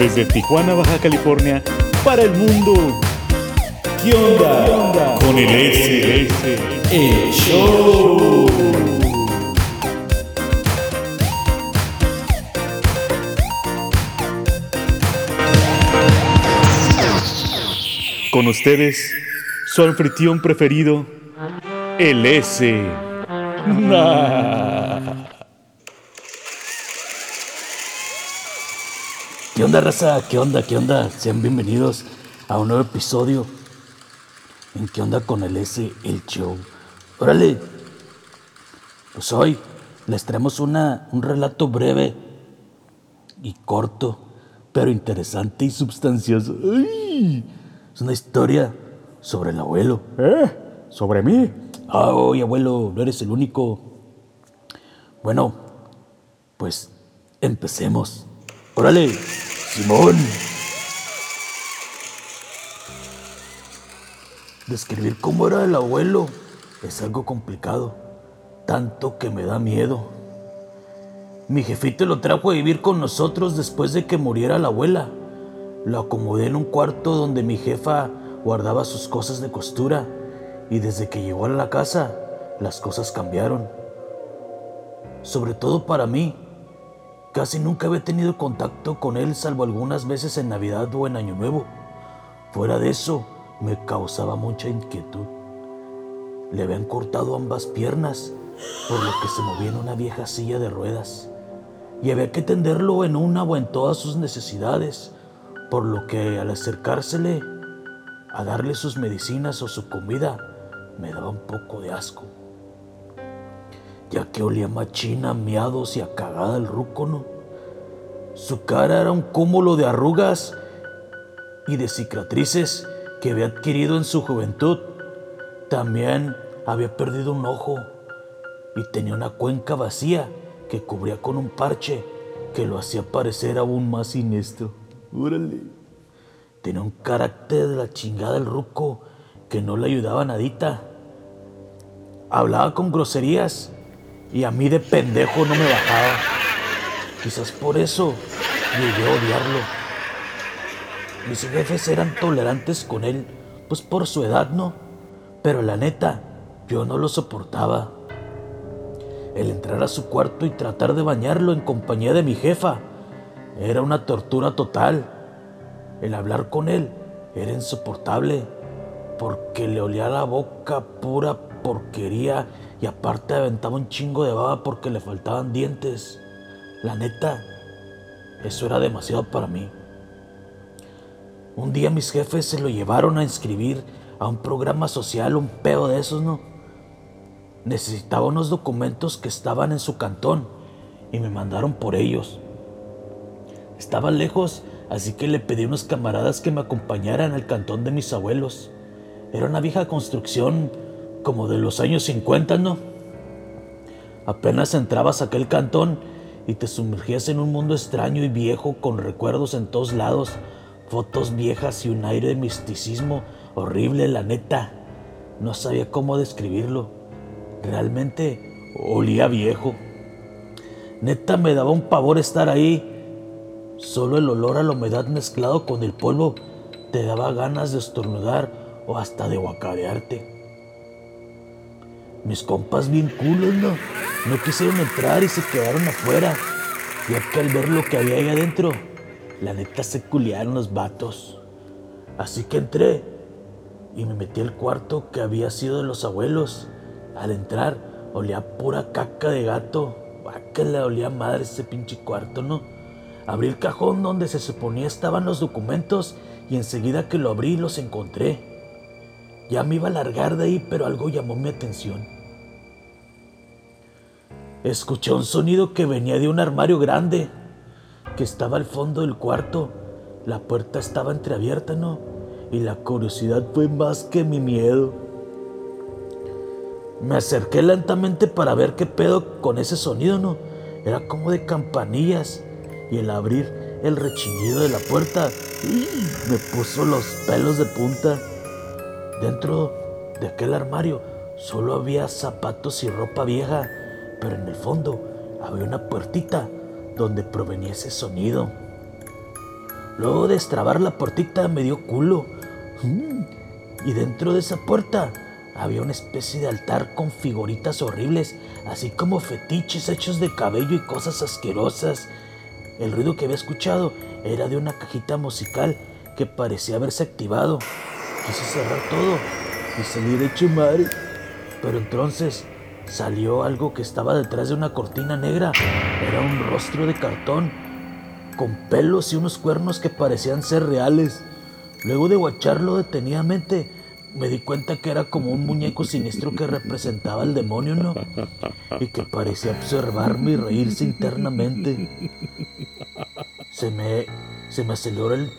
desde Tijuana, Baja California, para el mundo. ¿Qué onda? ¿Qué onda? Con el S, el show. Con ustedes, su anfitrión preferido, el S. ¿Qué onda, raza? ¿Qué onda? ¿Qué onda? Sean bienvenidos a un nuevo episodio en ¿Qué onda con el S, el show? Órale, pues hoy les traemos una, un relato breve y corto, pero interesante y sustancioso. ¡Ay! Es una historia sobre el abuelo. ¿Eh? ¿Sobre mí? Ay, abuelo, no eres el único. Bueno, pues empecemos. Órale, Simón. Describir cómo era el abuelo es algo complicado, tanto que me da miedo. Mi jefito lo trajo a vivir con nosotros después de que muriera la abuela. Lo acomodé en un cuarto donde mi jefa guardaba sus cosas de costura y desde que llegó a la casa las cosas cambiaron. Sobre todo para mí, casi nunca había tenido contacto con él salvo algunas veces en Navidad o en Año Nuevo. Fuera de eso, me causaba mucha inquietud. Le habían cortado ambas piernas, por lo que se movía en una vieja silla de ruedas, y había que tenderlo en una o en todas sus necesidades, por lo que al acercársele a darle sus medicinas o su comida, me daba un poco de asco, ya que olía machina, miados y a cagada el rúcono. Su cara era un cúmulo de arrugas y de cicatrices que había adquirido en su juventud. También había perdido un ojo y tenía una cuenca vacía que cubría con un parche que lo hacía parecer aún más siniestro. Órale. Tenía un carácter de la chingada el ruco que no le ayudaba nadita. Hablaba con groserías y a mí de pendejo no me bajaba. Quizás por eso llegué a odiarlo. Mis jefes eran tolerantes con él, pues por su edad, ¿no? Pero la neta, yo no lo soportaba. El entrar a su cuarto y tratar de bañarlo en compañía de mi jefa era una tortura total. El hablar con él era insoportable porque le olía la boca pura porquería y aparte aventaba un chingo de baba porque le faltaban dientes. La neta, eso era demasiado para mí. Un día mis jefes se lo llevaron a inscribir a un programa social, un pedo de esos, ¿no? Necesitaba unos documentos que estaban en su cantón y me mandaron por ellos. Estaba lejos, así que le pedí a unos camaradas que me acompañaran al cantón de mis abuelos. Era una vieja construcción como de los años 50, ¿no? Apenas entrabas a aquel cantón y te sumergías en un mundo extraño y viejo con recuerdos en todos lados, fotos viejas y un aire de misticismo horrible, la neta. No sabía cómo describirlo. Realmente olía viejo. Neta me daba un pavor estar ahí. Solo el olor a la humedad mezclado con el polvo te daba ganas de estornudar o hasta de guacarearte. Mis compas bien culos, ¿no? No quisieron entrar y se quedaron afuera. Ya que al ver lo que había ahí adentro, la neta se culiaron los vatos. Así que entré y me metí al cuarto que había sido de los abuelos. Al entrar, olía pura caca de gato. Que le olía madre ese pinche cuarto, ¿no? Abrí el cajón donde se suponía estaban los documentos y enseguida que lo abrí los encontré. Ya me iba a largar de ahí, pero algo llamó mi atención. Escuché un sonido que venía de un armario grande que estaba al fondo del cuarto. La puerta estaba entreabierta, ¿no? Y la curiosidad fue más que mi miedo. Me acerqué lentamente para ver qué pedo con ese sonido, ¿no? Era como de campanillas. Y el abrir el rechinido de la puerta me puso los pelos de punta. Dentro de aquel armario solo había zapatos y ropa vieja, pero en el fondo había una puertita donde provenía ese sonido. Luego de destrabar la puertita me dio culo. Mm. Y dentro de esa puerta había una especie de altar con figuritas horribles, así como fetiches hechos de cabello y cosas asquerosas. El ruido que había escuchado era de una cajita musical que parecía haberse activado. Quise cerrar todo y salí de hecho madre. Pero entonces salió algo que estaba detrás de una cortina negra. Era un rostro de cartón, con pelos y unos cuernos que parecían ser reales. Luego de guacharlo detenidamente, me di cuenta que era como un muñeco siniestro que representaba al demonio, ¿no? Y que parecía observarme y reírse internamente. Se me, se me aceleró el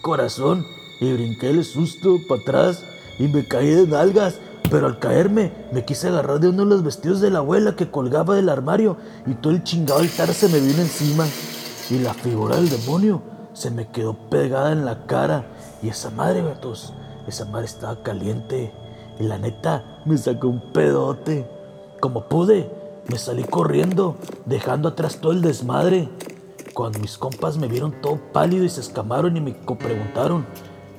corazón y brinqué el susto para atrás y me caí de nalgas. Pero al caerme me quise agarrar de uno de los vestidos de la abuela que colgaba del armario y todo el chingado altar se me vino encima. Y la figura del demonio se me quedó pegada en la cara. Y esa madre, gatos, esa madre estaba caliente. Y la neta me sacó un pedote. Como pude, me salí corriendo, dejando atrás todo el desmadre. Cuando mis compas me vieron todo pálido y se escamaron y me preguntaron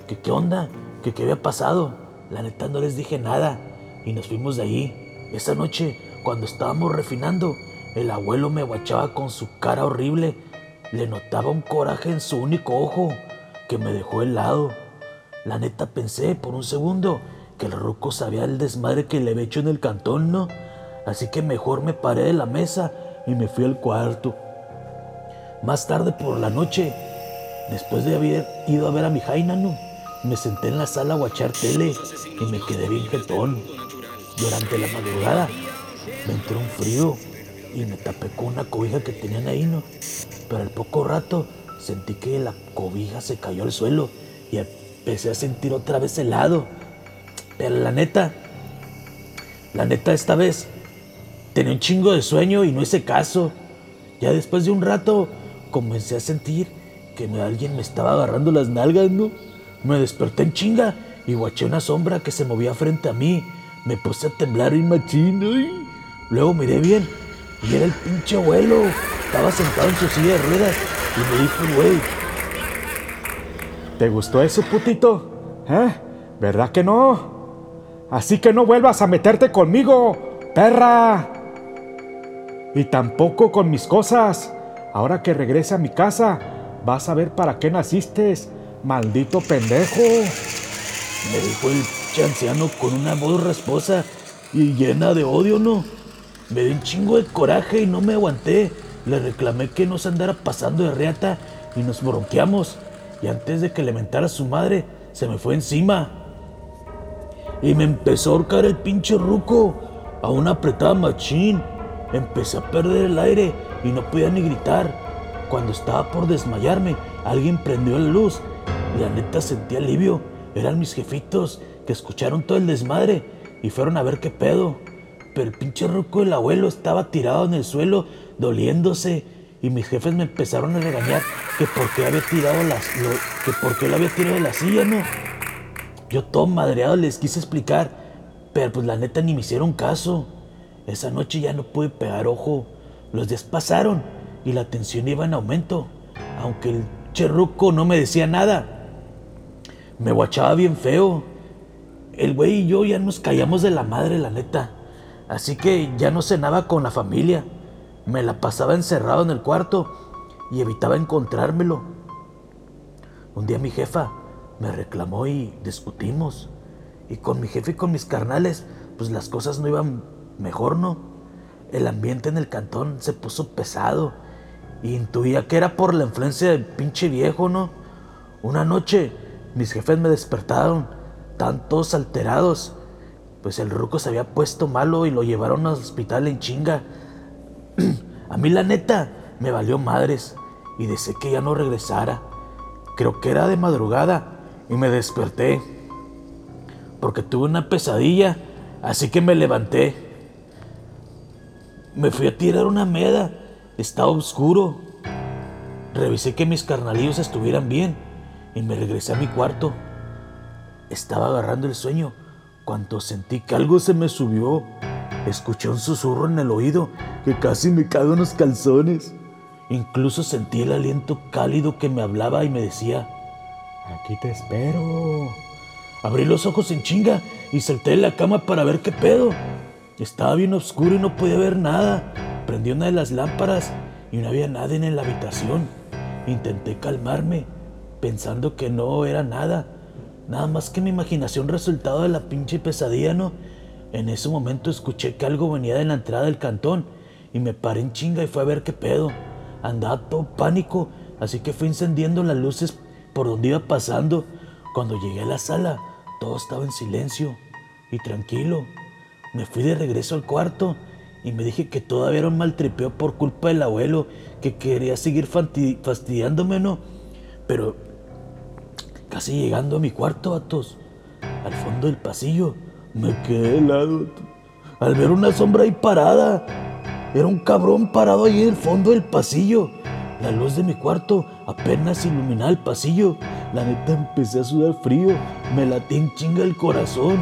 que qué onda, que qué había pasado. La neta no les dije nada y nos fuimos de ahí. Esa noche, cuando estábamos refinando, el abuelo me aguachaba con su cara horrible. Le notaba un coraje en su único ojo que me dejó helado. La neta pensé por un segundo que el ruco sabía el desmadre que le había hecho en el cantón, ¿no? Así que mejor me paré de la mesa y me fui al cuarto. Más tarde por la noche, después de haber ido a ver a mi Jaina, ¿no? Me senté en la sala a guachar tele y me quedé bien jetón. Durante la madrugada me entró un frío y me tapé con una cobija que tenían ahí, ¿no? Pero al poco rato sentí que la cobija se cayó al suelo y empecé a sentir otra vez helado. Pero la neta, la neta esta vez tenía un chingo de sueño y no hice caso. Ya después de un rato comencé a sentir que alguien me estaba agarrando las nalgas, ¿no? Me desperté en chinga y guaché una sombra que se movía frente a mí. Me puse a temblar y machino. Y luego miré bien y era el pinche abuelo. Estaba sentado en su silla de ruedas y me dijo, güey, ¿Te gustó eso, putito? ¿Eh? ¿Verdad que no? Así que no vuelvas a meterte conmigo, perra. Y tampoco con mis cosas. Ahora que regrese a mi casa, vas a ver para qué naciste, maldito pendejo. Me dijo el chanciano con una voz rasposa y llena de odio, ¿no? Me dio un chingo de coraje y no me aguanté. Le reclamé que no se andara pasando de reata y nos bronqueamos y antes de que le mentara a su madre, se me fue encima. Y me empezó a ahorcar el pinche ruco a una apretada machín. Empecé a perder el aire y no podía ni gritar. Cuando estaba por desmayarme, alguien prendió la luz la neta sentí alivio. Eran mis jefitos que escucharon todo el desmadre y fueron a ver qué pedo. Pero el pinche ruco del abuelo estaba tirado en el suelo, doliéndose y mis jefes me empezaron a regañar que por qué había tirado las que por qué lo había tirado de la silla, ¿no? Yo todo madreado les quise explicar, pero pues la neta ni me hicieron caso. Esa noche ya no pude pegar ojo. Los días pasaron y la tensión iba en aumento, aunque el cherruco no me decía nada. Me guachaba bien feo. El güey y yo ya nos callamos de la madre, la neta. Así que ya no cenaba con la familia. Me la pasaba encerrado en el cuarto y evitaba encontrármelo. Un día mi jefa me reclamó y discutimos. Y con mi jefe y con mis carnales, pues las cosas no iban mejor, ¿no? El ambiente en el cantón se puso pesado. Y intuía que era por la influencia del pinche viejo, ¿no? Una noche mis jefes me despertaron, tan todos alterados. Pues el ruco se había puesto malo y lo llevaron al hospital en chinga. A mí la neta me valió madres y deseé que ya no regresara. Creo que era de madrugada y me desperté porque tuve una pesadilla, así que me levanté. Me fui a tirar una meda, estaba oscuro. Revisé que mis carnalillos estuvieran bien y me regresé a mi cuarto. Estaba agarrando el sueño cuando sentí que algo se me subió Escuché un susurro en el oído que casi me cago en los calzones. Incluso sentí el aliento cálido que me hablaba y me decía, aquí te espero. Abrí los ojos en chinga y salté de la cama para ver qué pedo. Estaba bien oscuro y no podía ver nada. Prendí una de las lámparas y no había nadie en la habitación. Intenté calmarme, pensando que no era nada, nada más que mi imaginación resultado de la pinche pesadilla, ¿no? En ese momento escuché que algo venía de la entrada del cantón y me paré en chinga y fue a ver qué pedo. Andaba todo pánico, así que fui encendiendo las luces por donde iba pasando. Cuando llegué a la sala, todo estaba en silencio y tranquilo. Me fui de regreso al cuarto y me dije que todavía era un maltripeo por culpa del abuelo, que quería seguir fastidiándome, ¿no? Pero casi llegando a mi cuarto, vatos, al fondo del pasillo, me quedé helado al ver una sombra ahí parada. Era un cabrón parado ahí en el fondo del pasillo. La luz de mi cuarto apenas iluminaba el pasillo. La neta empecé a sudar frío. Me latía en chinga el corazón.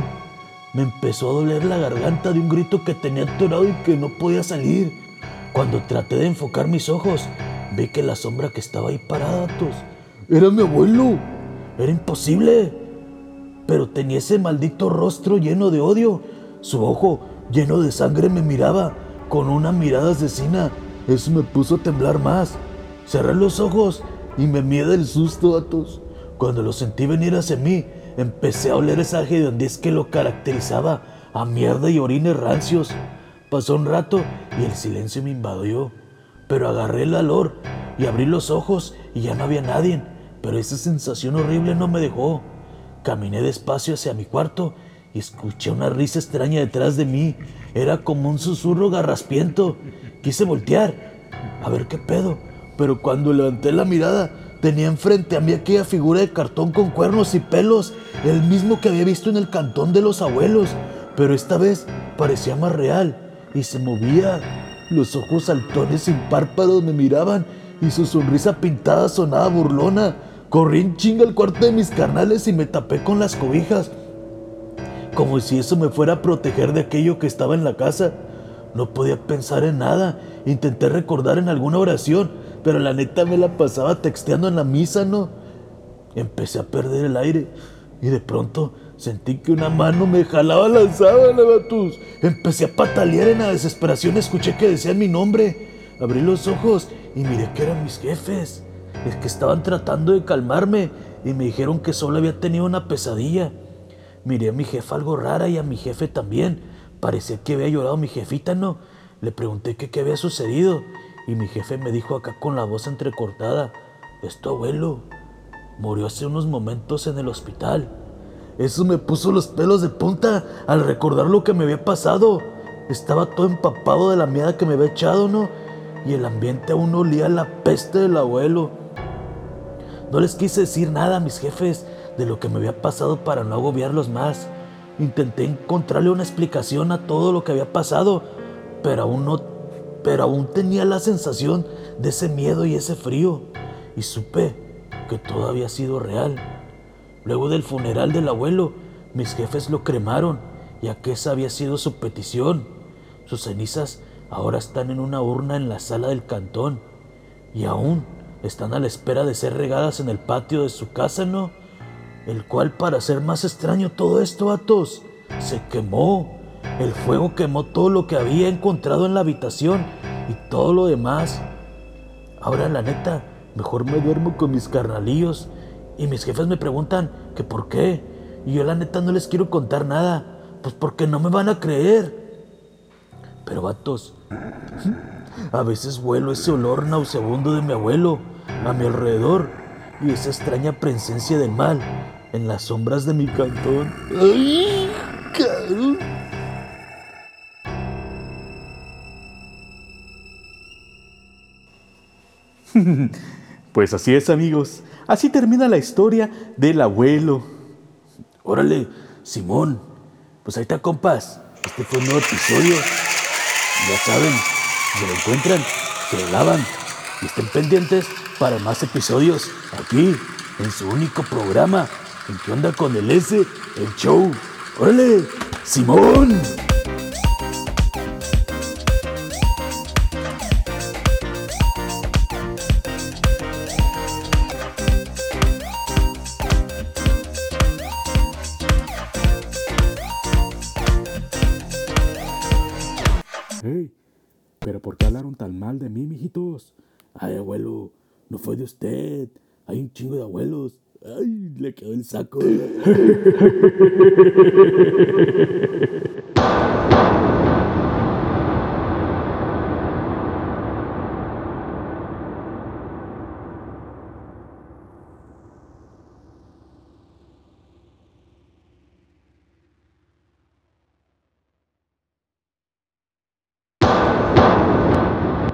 Me empezó a doler la garganta de un grito que tenía atorado y que no podía salir. Cuando traté de enfocar mis ojos, vi que la sombra que estaba ahí parada, era mi abuelo. Era imposible. Pero tenía ese maldito rostro lleno de odio. Su ojo lleno de sangre me miraba con una mirada asesina. Eso me puso a temblar más. Cerré los ojos y me miedo del susto, atos. Cuando lo sentí venir hacia mí, empecé a oler esa es que lo caracterizaba a mierda y orines rancios. Pasó un rato y el silencio me invadió, pero agarré el olor y abrí los ojos y ya no había nadie, pero esa sensación horrible no me dejó. Caminé despacio hacia mi cuarto y escuché una risa extraña detrás de mí. Era como un susurro garraspiento. Quise voltear a ver qué pedo, pero cuando levanté la mirada tenía enfrente a mí aquella figura de cartón con cuernos y pelos, el mismo que había visto en el cantón de los abuelos, pero esta vez parecía más real y se movía. Los ojos saltones sin párpados me miraban y su sonrisa pintada sonaba burlona. Corrí en chinga al cuarto de mis carnales y me tapé con las cobijas, como si eso me fuera a proteger de aquello que estaba en la casa. No podía pensar en nada. Intenté recordar en alguna oración, pero la neta me la pasaba texteando en la misa, ¿no? Empecé a perder el aire y de pronto Sentí que una mano me jalaba la sábana, Batus. Empecé a patalear en la desesperación. Escuché que decían mi nombre. Abrí los ojos y miré que eran mis jefes. Es que estaban tratando de calmarme y me dijeron que solo había tenido una pesadilla. Miré a mi jefa algo rara y a mi jefe también. Parecía que había llorado mi jefita, ¿no? Le pregunté qué había sucedido y mi jefe me dijo acá con la voz entrecortada, es abuelo. Murió hace unos momentos en el hospital. Eso me puso los pelos de punta al recordar lo que me había pasado. Estaba todo empapado de la mierda que me había echado, ¿no? Y el ambiente aún olía a la peste del abuelo. No les quise decir nada a mis jefes de lo que me había pasado para no agobiarlos más. Intenté encontrarle una explicación a todo lo que había pasado, pero aún no, pero aún tenía la sensación de ese miedo y ese frío. Y supe que todo había sido real. Luego del funeral del abuelo, mis jefes lo cremaron, ya que esa había sido su petición. Sus cenizas ahora están en una urna en la sala del cantón y aún están a la espera de ser regadas en el patio de su casa, ¿no? El cual, para hacer más extraño todo esto, Atos, se quemó. El fuego quemó todo lo que había encontrado en la habitación y todo lo demás. Ahora, la neta, mejor me duermo con mis carnalillos y mis jefes me preguntan que por qué. Y yo la neta no les quiero contar nada. Pues porque no me van a creer. Pero vatos, a veces vuelo ese olor nauseabundo de mi abuelo a mi alrededor y esa extraña presencia del mal en las sombras de mi cantón. ¡Ay, Pues así es amigos, así termina la historia del abuelo. Órale, Simón, pues ahí está compas, este fue un nuevo episodio. Ya saben, si lo encuentran, se lo lavan y estén pendientes para más episodios aquí en su único programa, en qué onda con el S, el show. Órale, Simón. Mijitos? Ay, abuelo, no fue de usted. Hay un chingo de abuelos. Ay, le quedó el saco.